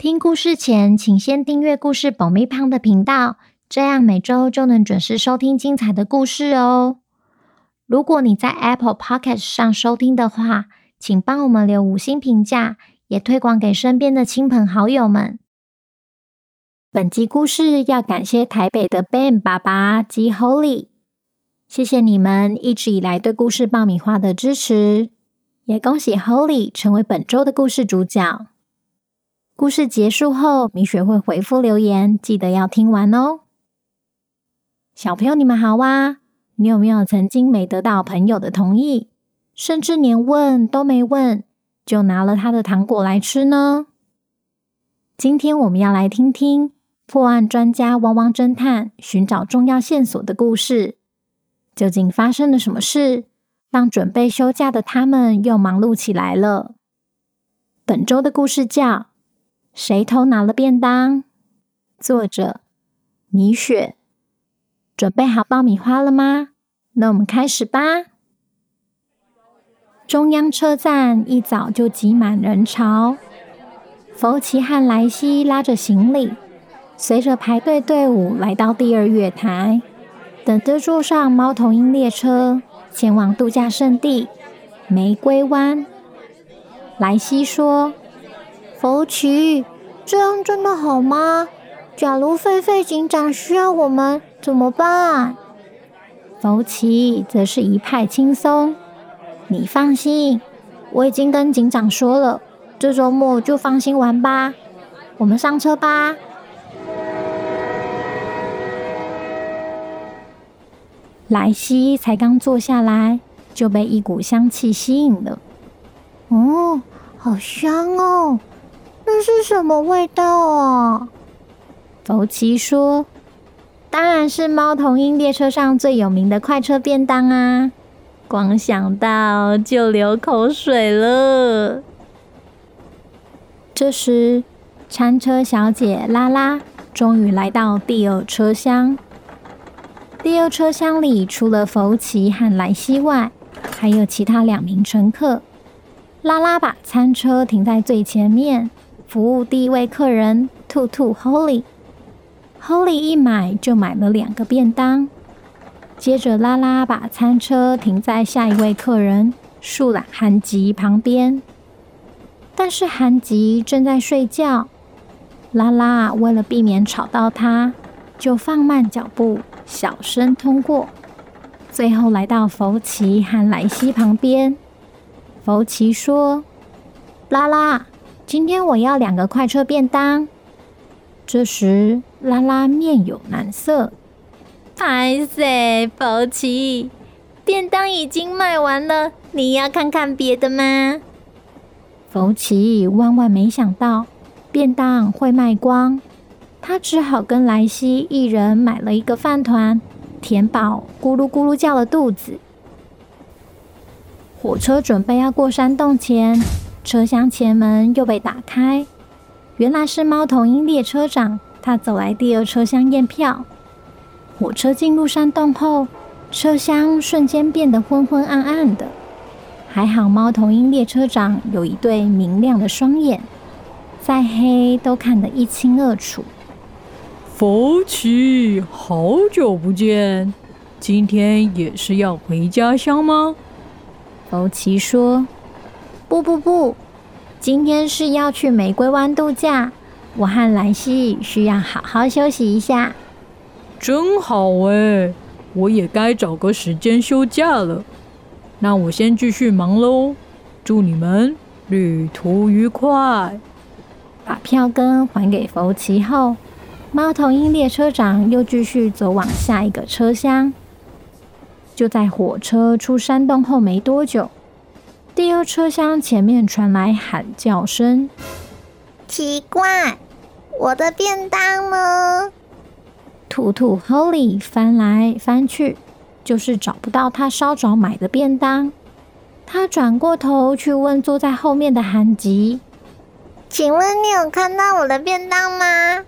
听故事前，请先订阅故事爆米胖的频道，这样每周就能准时收听精彩的故事哦。如果你在 Apple Podcast 上收听的话，请帮我们留五星评价，也推广给身边的亲朋好友们。本集故事要感谢台北的 Ben 爸爸及 Holly，谢谢你们一直以来对故事爆米花的支持，也恭喜 Holly 成为本周的故事主角。故事结束后，米雪会回复留言，记得要听完哦。小朋友，你们好啊！你有没有曾经没得到朋友的同意，甚至连问都没问，就拿了他的糖果来吃呢？今天我们要来听听破案专家汪汪侦探寻找重要线索的故事。究竟发生了什么事，让准备休假的他们又忙碌起来了？本周的故事叫。谁偷拿了便当？作者米雪，准备好爆米花了吗？那我们开始吧。中央车站一早就挤满人潮，福奇和莱西拉着行李，随着排队队伍来到第二月台，等着坐上猫头鹰列车前往度假胜地玫瑰湾。莱西说。福奇，这样真的好吗？假如狒狒警长需要我们怎么办？福奇则是一派轻松。你放心，我已经跟警长说了，这周末就放心玩吧。我们上车吧。莱西才刚坐下来，就被一股香气吸引了。哦，好香哦！这是什么味道啊？福奇说：“当然是猫头鹰列车上最有名的快车便当啊！光想到就流口水了。”这时，餐车小姐拉拉终于来到第二车厢。第二车厢里除了福奇和莱西外，还有其他两名乘客。拉拉把餐车停在最前面。服务第一位客人兔兔 Holly，Holly 一买就买了两个便当。接着拉拉把餐车停在下一位客人树懒韩吉旁边，但是韩吉正在睡觉。拉拉为了避免吵到他，就放慢脚步，小声通过。最后来到福奇和莱西旁边，福奇说：“拉拉。”今天我要两个快车便当。这时，拉拉面有难色。歹势，福奇，便当已经卖完了，你要看看别的吗？福奇万万没想到便当会卖光，他只好跟莱西一人买了一个饭团，填饱咕噜咕噜叫的肚子。火车准备要过山洞前。车厢前门又被打开，原来是猫头鹰列车长。他走来第二车厢验票。火车进入山洞后，车厢瞬间变得昏昏暗暗的。还好猫头鹰列车长有一对明亮的双眼，再黑都看得一清二楚。福奇，好久不见，今天也是要回家乡吗？福奇说。不不不，今天是要去玫瑰湾度假，我和兰西需要好好休息一下。真好哎，我也该找个时间休假了。那我先继续忙喽，祝你们旅途愉快。把票根还给福奇后，猫头鹰列车长又继续走往下一个车厢。就在火车出山洞后没多久。第二车厢前面传来喊叫声，奇怪，我的便当呢？兔兔 Holly 翻来翻去，就是找不到他稍早买的便当。他转过头去问坐在后面的韩吉：“请问你有看到我的便当吗？”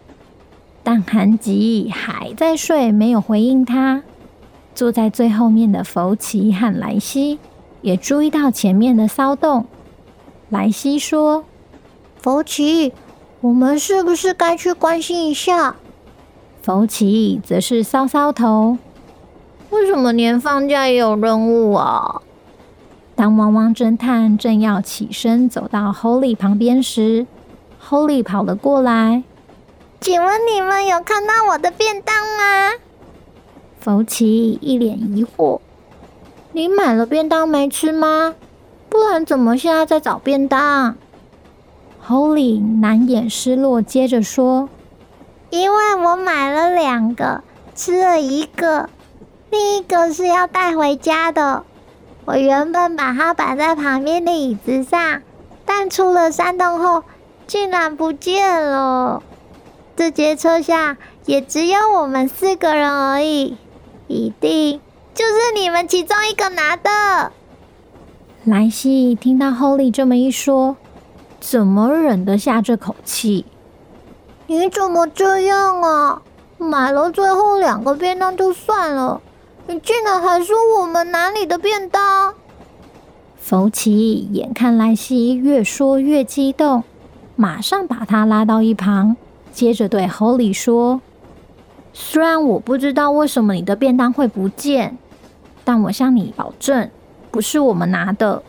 但韩吉还在睡，没有回应他。坐在最后面的福奇和莱西也注意到前面的骚动。莱西说：“福奇，我们是不是该去关心一下？”福奇则是搔搔头：“为什么连放假也有任务啊？”当汪汪侦探正要起身走到 Holly 旁边时，Holly 跑了过来。请问你们有看到我的便当吗？福奇一脸疑惑：“你买了便当没吃吗？不然怎么现在在找便当？”Holy 难掩失落，接着说：“因为我买了两个，吃了一个，另一个是要带回家的。”我原本把它摆在旁边的椅子上，但出了山洞后，竟然不见了。这节车厢也只有我们四个人而已，一定就是你们其中一个拿的。莱西听到 Holly 这么一说，怎么忍得下这口气？你怎么这样啊？买了最后两个便当就算了。你竟然还说我们哪里的便当？福奇眼看莱西越说越激动，马上把他拉到一旁，接着对 Holly 说：“虽然我不知道为什么你的便当会不见，但我向你保证，不是我们拿的，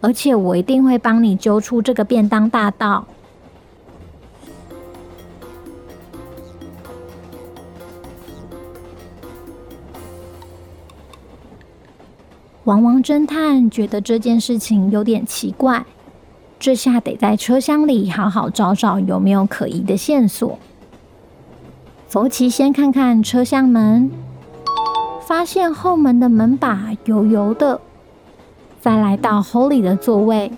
而且我一定会帮你揪出这个便当大盗。”王王侦探觉得这件事情有点奇怪，这下得在车厢里好好找找有没有可疑的线索。福奇先看看车厢门，发现后门的门把油油的。再来到 Holy 的座位，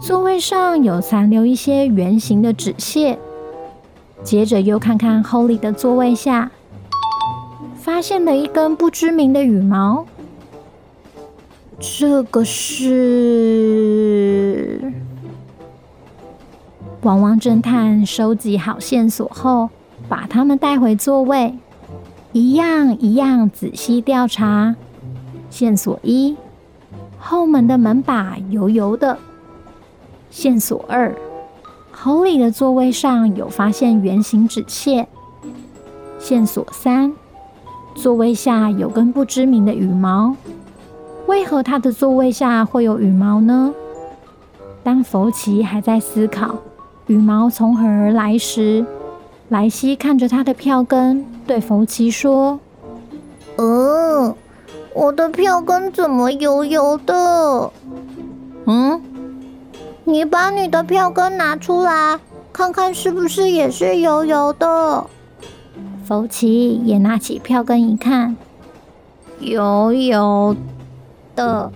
座位上有残留一些圆形的纸屑。接着又看看 Holy 的座位下，发现了一根不知名的羽毛。这个是汪汪侦探收集好线索后，把他们带回座位，一样一样仔细调查。线索一：后门的门把油油的。线索二侯里的座位上有发现圆形纸屑。线索三：座位下有根不知名的羽毛。为何他的座位下会有羽毛呢？当福奇还在思考羽毛从何而来时，莱西看着他的票根，对福奇说：“呃，我的票根怎么油油的？嗯，你把你的票根拿出来，看看是不是也是油油的？”福奇也拿起票根一看，油油。的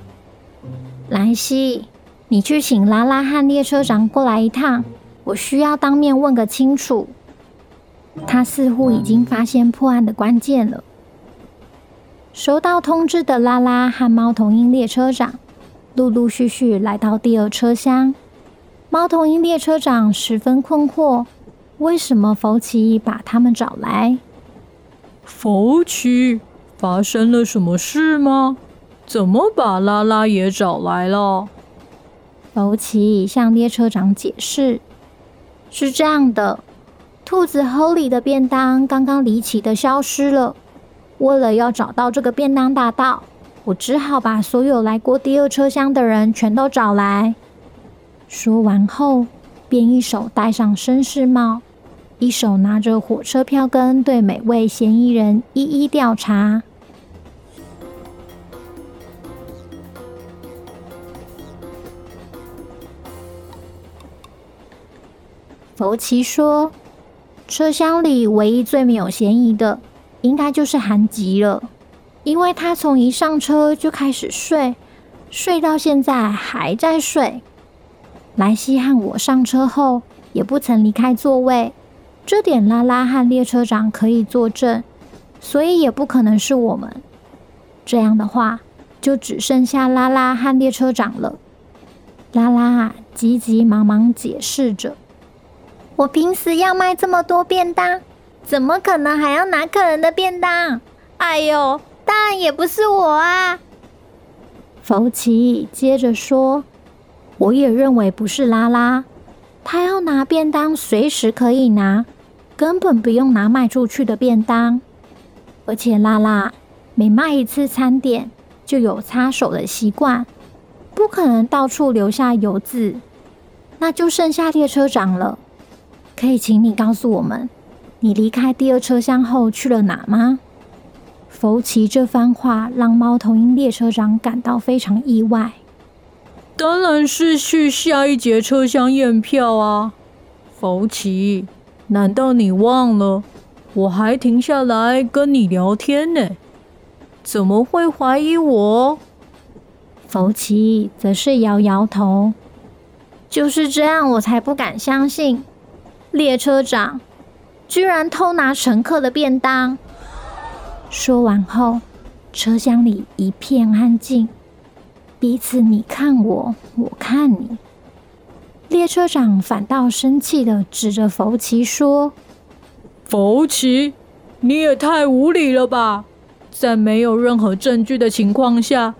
莱西，你去请拉拉和列车长过来一趟，我需要当面问个清楚。他似乎已经发现破案的关键了。收到通知的拉拉和猫头鹰列车长陆陆续续来到第二车厢。猫头鹰列车长十分困惑，为什么福奇把他们找来？福奇，发生了什么事吗？怎么把拉拉也找来了？福奇向列车长解释：“是这样的，兔子 Holly 的便当刚刚离奇的消失了。为了要找到这个便当大盗，我只好把所有来过第二车厢的人全都找来。”说完后，便一手戴上绅士帽，一手拿着火车票根，对每位嫌疑人一一调查。福奇说：“车厢里唯一最没有嫌疑的，应该就是韩吉了，因为他从一上车就开始睡，睡到现在还在睡。莱西和我上车后也不曾离开座位，这点拉拉和列车长可以作证。所以也不可能是我们。这样的话，就只剩下拉拉和列车长了。拉拉急急忙忙解释着：“我平时要卖这么多便当，怎么可能还要拿客人的便当？哎呦，当然也不是我啊！”福奇接着说：“我也认为不是拉拉，他要拿便当随时可以拿，根本不用拿卖出去的便当。而且拉拉每卖一次餐点就有擦手的习惯。”不可能到处留下油渍，那就剩下列车长了。可以请你告诉我们，你离开第二车厢后去了哪吗？福奇这番话让猫头鹰列车长感到非常意外。当然是去下一节车厢验票啊，福奇，难道你忘了我还停下来跟你聊天呢？怎么会怀疑我？福奇则是摇摇头，就是这样，我才不敢相信，列车长居然偷拿乘客的便当。说完后，车厢里一片安静，彼此你看我，我看你。列车长反倒生气地指着福奇说：“福奇，你也太无理了吧！在没有任何证据的情况下。”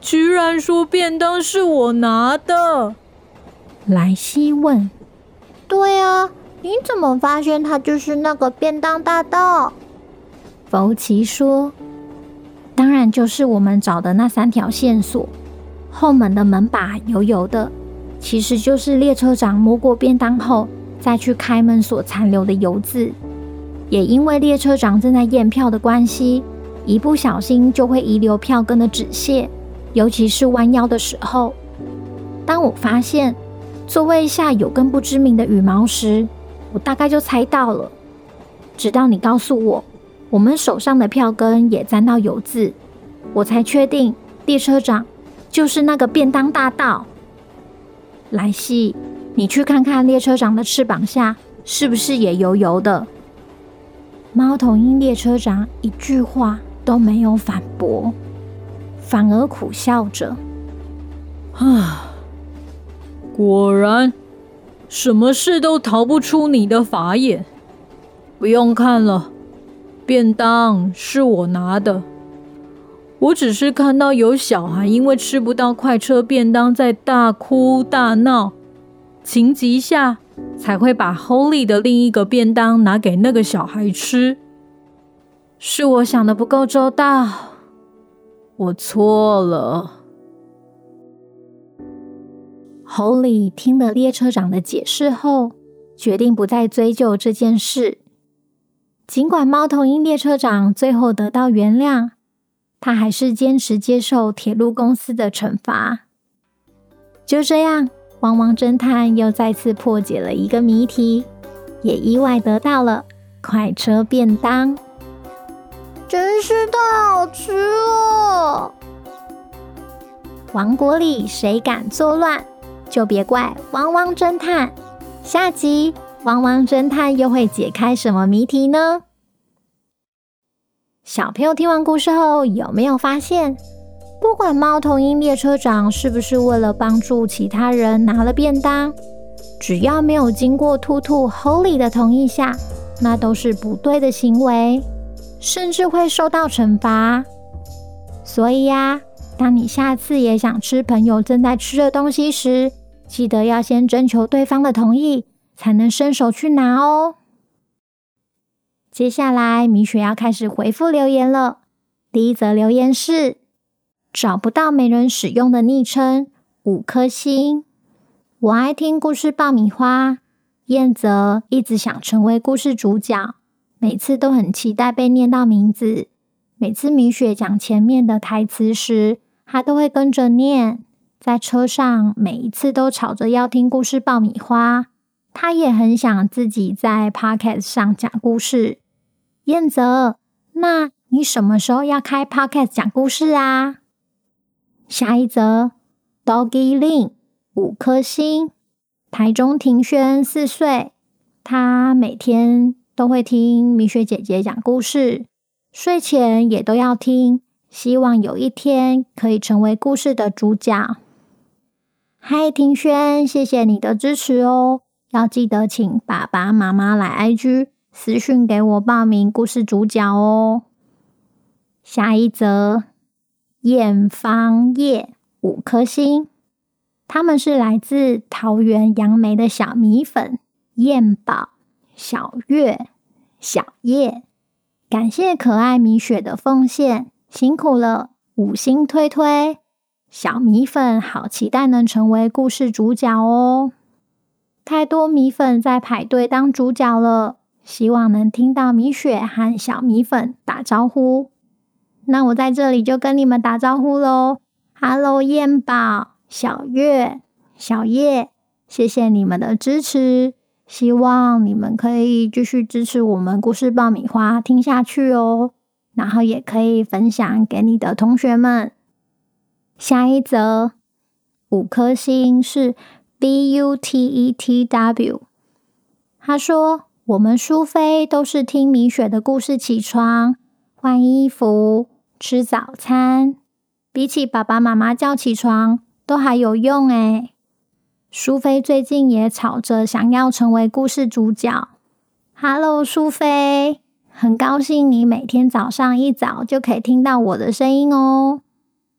居然说便当是我拿的，莱西问：“对啊，你怎么发现他就是那个便当大盗？”福奇说：“当然就是我们找的那三条线索，后门的门把油油的，其实就是列车长摸过便当后再去开门所残留的油渍。也因为列车长正在验票的关系，一不小心就会遗留票根的纸屑。”尤其是弯腰的时候，当我发现座位下有根不知名的羽毛时，我大概就猜到了。直到你告诉我，我们手上的票根也沾到油渍，我才确定列车长就是那个便当大盗。莱西，你去看看列车长的翅膀下是不是也油油的？猫头鹰列车长一句话都没有反驳。反而苦笑着，啊，果然，什么事都逃不出你的法眼。不用看了，便当是我拿的。我只是看到有小孩因为吃不到快车便当，在大哭大闹，情急下才会把 Holy 的另一个便当拿给那个小孩吃。是我想的不够周到。我错了。Holly 听了列车长的解释后，决定不再追究这件事。尽管猫头鹰列车长最后得到原谅，他还是坚持接受铁路公司的惩罚。就这样，汪汪侦探又再次破解了一个谜题，也意外得到了快车便当。真是太好吃了！王国里谁敢作乱，就别怪汪汪侦探。下集汪汪侦探又会解开什么谜题呢？小朋友听完故事后，有没有发现，不管猫头鹰列车长是不是为了帮助其他人拿了便当，只要没有经过兔兔 Holy 的同意下，那都是不对的行为。甚至会受到惩罚。所以呀，当你下次也想吃朋友正在吃的东西时，记得要先征求对方的同意，才能伸手去拿哦。接下来，米雪要开始回复留言了。第一则留言是：找不到没人使用的昵称，五颗星。我爱听故事爆米花。燕泽一直想成为故事主角。每次都很期待被念到名字。每次米雪讲前面的台词时，他都会跟着念。在车上，每一次都吵着要听故事爆米花。他也很想自己在 Podcast 上讲故事。燕泽，那你什么时候要开 Podcast 讲故事啊？下一则，Doggy Lin 五颗星，台中庭轩四岁，他每天。都会听米雪姐姐讲故事，睡前也都要听，希望有一天可以成为故事的主角。嗨，庭轩，谢谢你的支持哦！要记得请爸爸妈妈来 IG 私讯给我报名故事主角哦。下一则，燕芳叶五颗星，他们是来自桃园杨梅的小米粉燕宝、小月、小叶。感谢可爱米雪的奉献，辛苦了！五星推推，小米粉好期待能成为故事主角哦！太多米粉在排队当主角了，希望能听到米雪和小米粉打招呼。那我在这里就跟你们打招呼喽！Hello，燕宝、小月、小叶，谢谢你们的支持。希望你们可以继续支持我们故事爆米花听下去哦，然后也可以分享给你的同学们。下一则五颗星是 B U T E T W，他说：“我们舒菲都是听米雪的故事起床、换衣服、吃早餐，比起爸爸妈妈叫起床都还有用诶。”舒菲最近也吵着想要成为故事主角。Hello，舒菲，很高兴你每天早上一早就可以听到我的声音哦。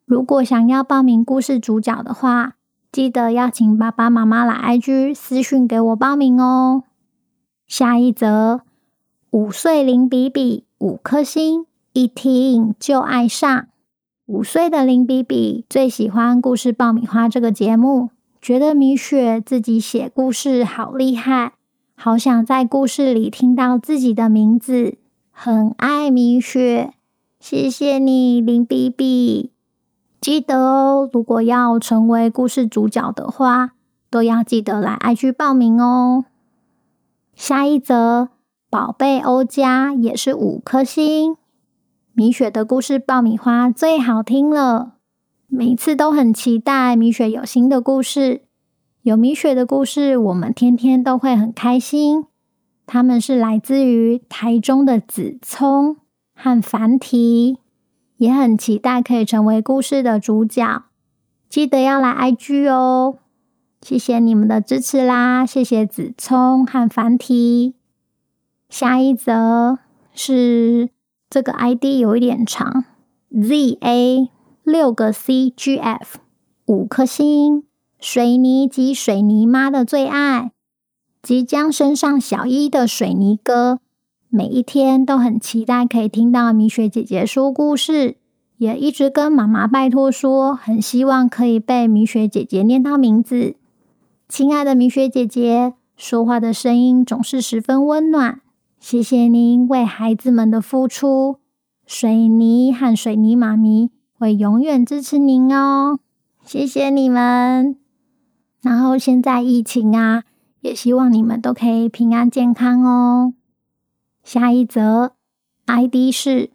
如果想要报名故事主角的话，记得要请爸爸妈妈来 IG 私讯给我报名哦。下一则，五岁林比比五颗星，一听就爱上。五岁的林比比最喜欢故事爆米花这个节目。觉得米雪自己写故事好厉害，好想在故事里听到自己的名字，很爱米雪。谢谢你，林比比。记得哦，如果要成为故事主角的话，都要记得来 IG 报名哦。下一则，宝贝欧家也是五颗星。米雪的故事爆米花最好听了。每次都很期待米雪有新的故事，有米雪的故事，我们天天都会很开心。他们是来自于台中的子聪和繁体，也很期待可以成为故事的主角。记得要来 IG 哦，谢谢你们的支持啦！谢谢子聪和繁体。下一则是这个 ID 有一点长，ZA。六个 CGF，五颗星，水泥及水泥妈的最爱，即将升上小一的水泥哥，每一天都很期待可以听到米雪姐姐说故事，也一直跟妈妈拜托说，很希望可以被米雪姐姐念到名字。亲爱的米雪姐姐，说话的声音总是十分温暖，谢谢您为孩子们的付出，水泥和水泥妈咪。会永远支持您哦，谢谢你们。然后现在疫情啊，也希望你们都可以平安健康哦。下一则 ID 是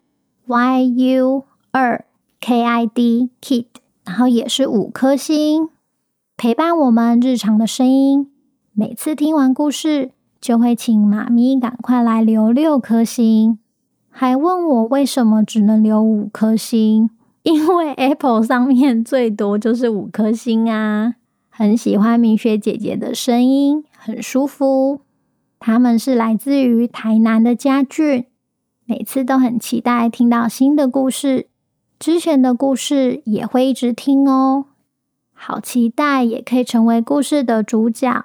YU 二 KID Kid，然后也是五颗星，陪伴我们日常的声音。每次听完故事，就会请妈咪赶快来留六颗星，还问我为什么只能留五颗星。因为 Apple 上面最多就是五颗星啊，很喜欢明雪姐姐的声音，很舒服。他们是来自于台南的家俊，每次都很期待听到新的故事，之前的故事也会一直听哦，好期待也可以成为故事的主角。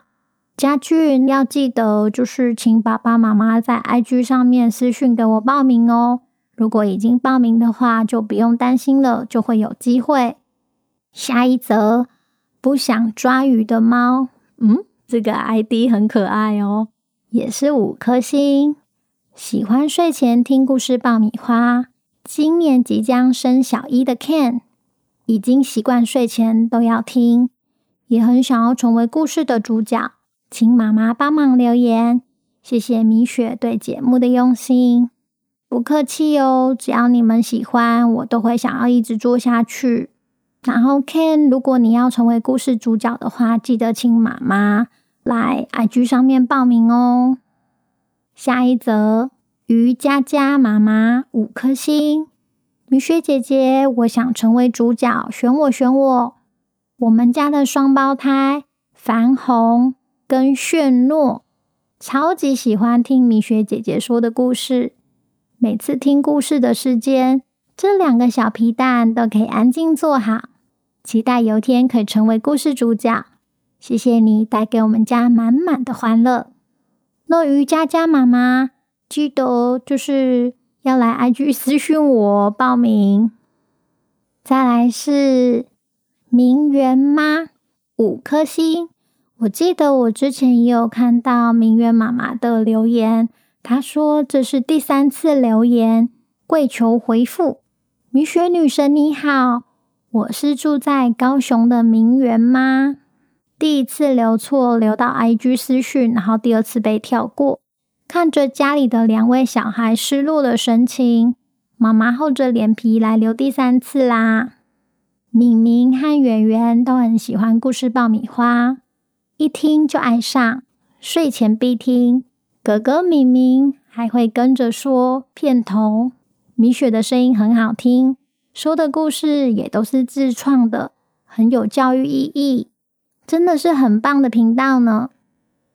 家俊要记得，就是请爸爸妈妈在 IG 上面私讯给我报名哦。如果已经报名的话，就不用担心了，就会有机会。下一则，不想抓鱼的猫，嗯，这个 ID 很可爱哦，也是五颗星。喜欢睡前听故事爆米花，今年即将升小一的 Ken，已经习惯睡前都要听，也很想要成为故事的主角，请妈妈帮忙留言。谢谢米雪对节目的用心。不客气哦，只要你们喜欢，我都会想要一直做下去。然后，Ken，如果你要成为故事主角的话，记得请妈妈来 IG 上面报名哦。下一则于佳佳妈妈五颗星。米雪姐姐，我想成为主角，选我选我。我们家的双胞胎樊红跟炫诺，超级喜欢听米雪姐姐说的故事。每次听故事的时间，这两个小皮蛋都可以安静坐好，期待有天可以成为故事主角。谢谢你带给我们家满满的欢乐。诺于佳佳妈妈，记得就是要来 IG 私讯我报名。再来是明媛妈五颗星，我记得我之前也有看到明媛妈妈的留言，她说这是第三次留言，跪求回复。米雪女神你好，我是住在高雄的明媛妈。第一次留错，留到 IG 私讯，然后第二次被跳过。看着家里的两位小孩失落的神情，妈妈厚着脸皮来留第三次啦。敏明和圆圆都很喜欢故事爆米花，一听就爱上，睡前必听。哥哥敏明还会跟着说片头。米雪的声音很好听，说的故事也都是自创的，很有教育意义。真的是很棒的频道呢！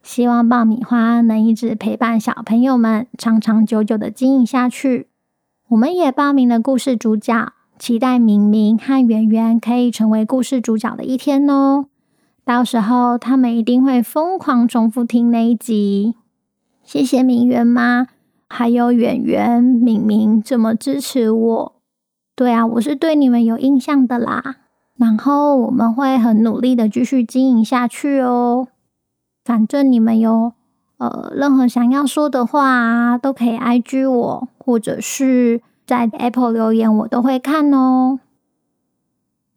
希望爆米花能一直陪伴小朋友们长长久久的经营下去。我们也报名了故事主角，期待明明和圆圆可以成为故事主角的一天哦。到时候他们一定会疯狂重复听那一集。谢谢明媛妈，还有圆圆、明明这么支持我。对啊，我是对你们有印象的啦。然后我们会很努力的继续经营下去哦。反正你们有呃任何想要说的话啊，都可以 IG 我，或者是在 Apple 留言，我都会看哦。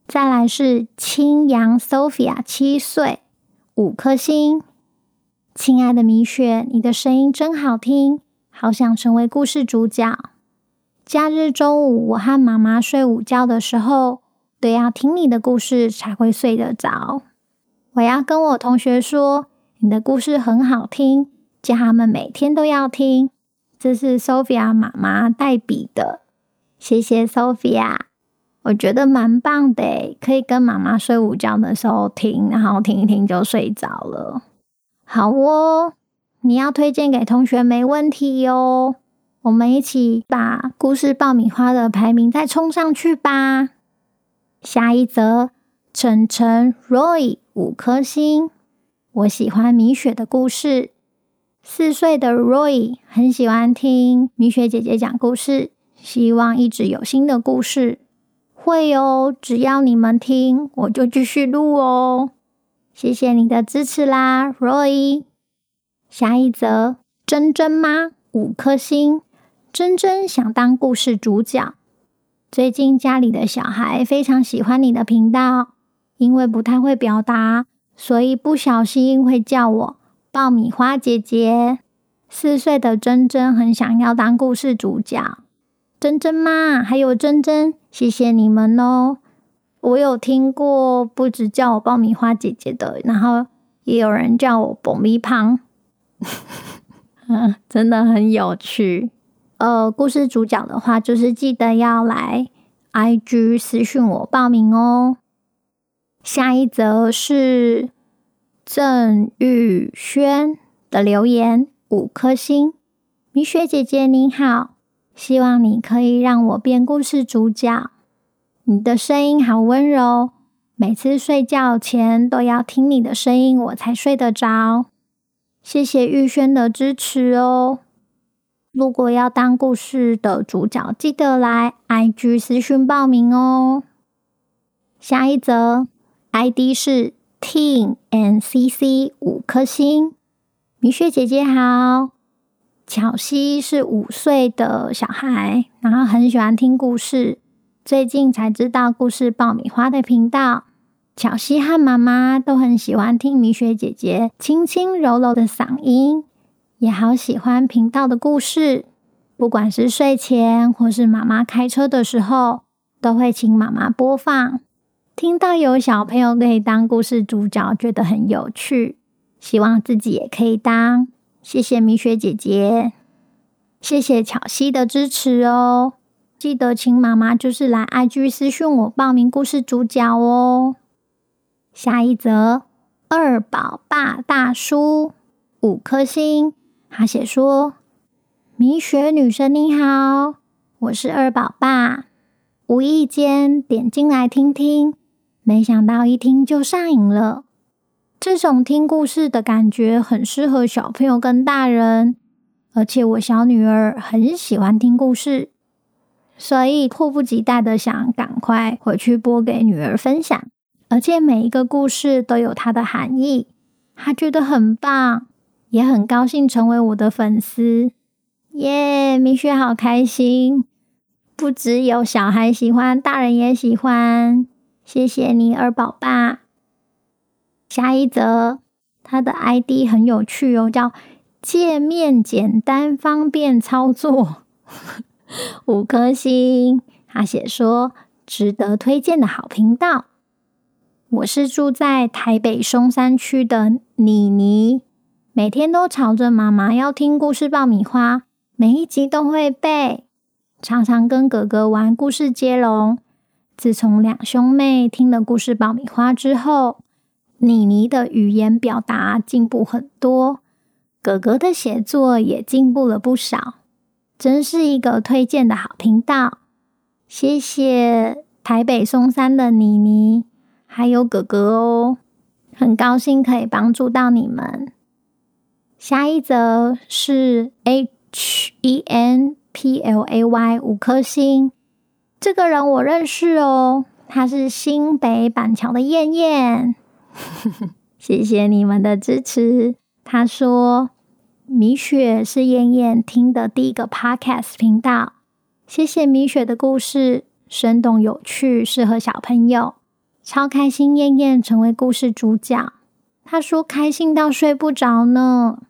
再来是青阳 Sophia 七岁，五颗星。亲爱的米雪，你的声音真好听，好想成为故事主角。假日中午，我和妈妈睡午觉的时候。对，要听你的故事才会睡得着。我要跟我同学说，你的故事很好听，叫他们每天都要听。这是 Sophia 妈妈代笔的，谢谢 Sophia，我觉得蛮棒的，可以跟妈妈睡午觉的时候听，然后听一听就睡着了。好哦，你要推荐给同学没问题哟。我们一起把故事爆米花的排名再冲上去吧。下一则，晨晨 Roy 五颗星。我喜欢米雪的故事。四岁的 Roy 很喜欢听米雪姐姐讲故事，希望一直有新的故事。会哦，只要你们听，我就继续录哦。谢谢你的支持啦，Roy。下一则，珍珍妈五颗星。珍珍想当故事主角。最近家里的小孩非常喜欢你的频道，因为不太会表达，所以不小心会叫我爆米花姐姐。四岁的珍珍很想要当故事主角，珍珍妈还有珍珍，谢谢你们哦！我有听过不止叫我爆米花姐姐的，然后也有人叫我爆米胖，嗯，真的很有趣。呃，故事主角的话，就是记得要来 IG 私讯我报名哦。下一则是郑玉轩的留言，五颗星。米雪姐姐你好，希望你可以让我变故事主角。你的声音好温柔，每次睡觉前都要听你的声音，我才睡得着。谢谢玉轩的支持哦。如果要当故事的主角，记得来 IG 私讯报名哦。下一则 ID 是 Team and CC 五颗星，米雪姐姐好。巧西是五岁的小孩，然后很喜欢听故事。最近才知道故事爆米花的频道。巧西和妈妈都很喜欢听米雪姐姐轻轻柔柔的嗓音。也好喜欢频道的故事，不管是睡前或是妈妈开车的时候，都会请妈妈播放。听到有小朋友可以当故事主角，觉得很有趣，希望自己也可以当。谢谢米雪姐姐。谢谢巧西的支持哦！记得请妈妈就是来 IG 私讯我报名故事主角哦。下一则，二宝爸大叔五颗星，他写说：“米雪女神你好，我是二宝爸，无意间点进来听听，没想到一听就上瘾了。这种听故事的感觉很适合小朋友跟大人。”而且我小女儿很喜欢听故事，所以迫不及待的想赶快回去播给女儿分享。而且每一个故事都有它的含义，她觉得很棒，也很高兴成为我的粉丝。耶，米雪好开心，不只有小孩喜欢，大人也喜欢。谢谢你，二宝爸。下一则，他的 ID 很有趣哦，叫。界面简单方便操作，五颗星。他写说值得推荐的好频道。我是住在台北松山区的妮妮，每天都吵着妈妈要听故事爆米花，每一集都会背，常常跟哥哥玩故事接龙。自从两兄妹听了故事爆米花之后，妮妮的语言表达进步很多。哥哥的写作也进步了不少，真是一个推荐的好频道。谢谢台北松山的妮妮，还有哥哥哦，很高兴可以帮助到你们。下一则是 H E N P L A Y 五颗星，这个人我认识哦，他是新北板桥的燕燕，谢谢你们的支持。他说：“米雪是燕燕听的第一个 podcast 频道，谢谢米雪的故事，生动有趣，适合小朋友，超开心。燕燕成为故事主角，他说开心到睡不着呢。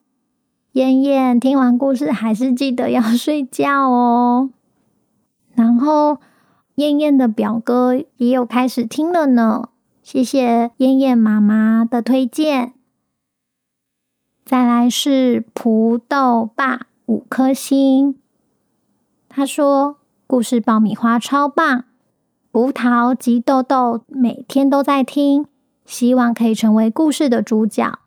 燕燕听完故事还是记得要睡觉哦。然后燕燕的表哥也有开始听了呢，谢谢燕燕妈妈的推荐。”再来是葡豆爸五颗星，他说故事爆米花超棒，葡萄及豆豆每天都在听，希望可以成为故事的主角。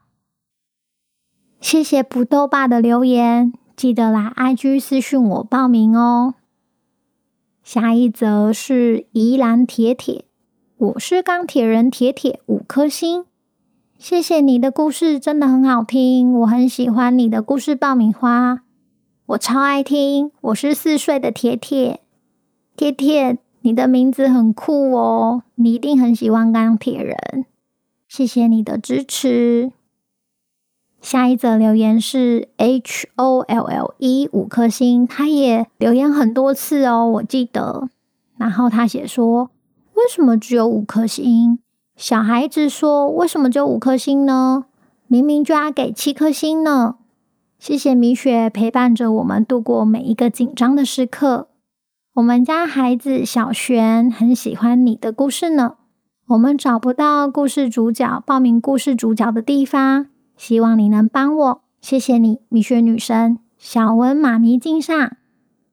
谢谢不豆爸的留言，记得来 IG 私讯我报名哦。下一则是宜兰铁铁，我是钢铁人铁铁五颗星。谢谢你的故事，真的很好听，我很喜欢你的故事爆米花，我超爱听。我是四岁的铁铁，铁铁，你的名字很酷哦，你一定很喜欢钢铁人。谢谢你的支持。下一则留言是 H O L L E 五颗星，他也留言很多次哦，我记得。然后他写说，为什么只有五颗星？小孩子说：“为什么就五颗星呢？明明就要给七颗星呢！”谢谢米雪陪伴着我们度过每一个紧张的时刻。我们家孩子小璇很喜欢你的故事呢。我们找不到故事主角报名故事主角的地方，希望你能帮我。谢谢你，米雪女神。小文妈咪敬上。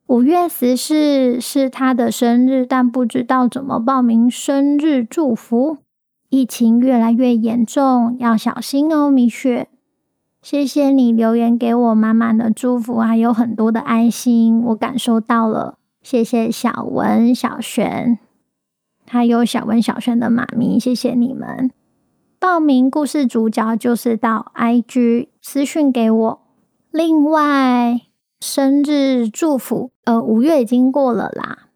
五月十四是她的生日，但不知道怎么报名生日祝福。疫情越来越严重，要小心哦，米雪。谢谢你留言给我满满的祝福，还有很多的爱心，我感受到了。谢谢小文、小璇，还有小文、小璇的妈咪，谢谢你们。报名故事主角就是到 IG 私讯给我。另外，生日祝福，呃，五月已经过了啦，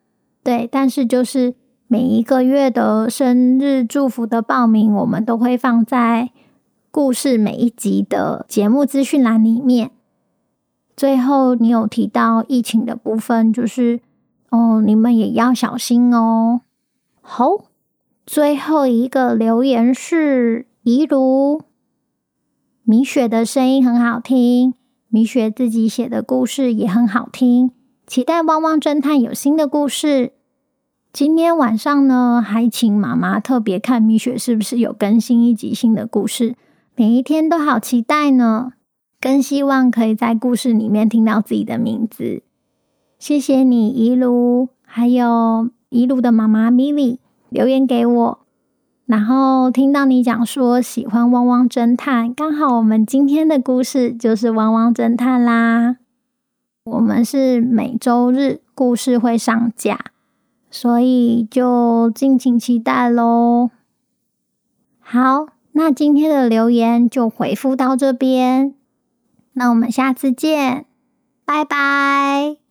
对，但是就是。每一个月的生日祝福的报名，我们都会放在故事每一集的节目资讯栏里面。最后，你有提到疫情的部分，就是哦，你们也要小心哦。好，最后一个留言是怡如，米雪的声音很好听，米雪自己写的故事也很好听，期待汪汪侦探有新的故事。今天晚上呢，还请妈妈特别看米雪是不是有更新一集新的故事。每一天都好期待呢，更希望可以在故事里面听到自己的名字。谢谢你，一路，还有一路的妈妈咪咪留言给我，然后听到你讲说喜欢《汪汪侦探》，刚好我们今天的故事就是《汪汪侦探》啦。我们是每周日故事会上架，所以就敬请期待喽。好，那今天的留言就回复到这边，那我们下次见，拜拜。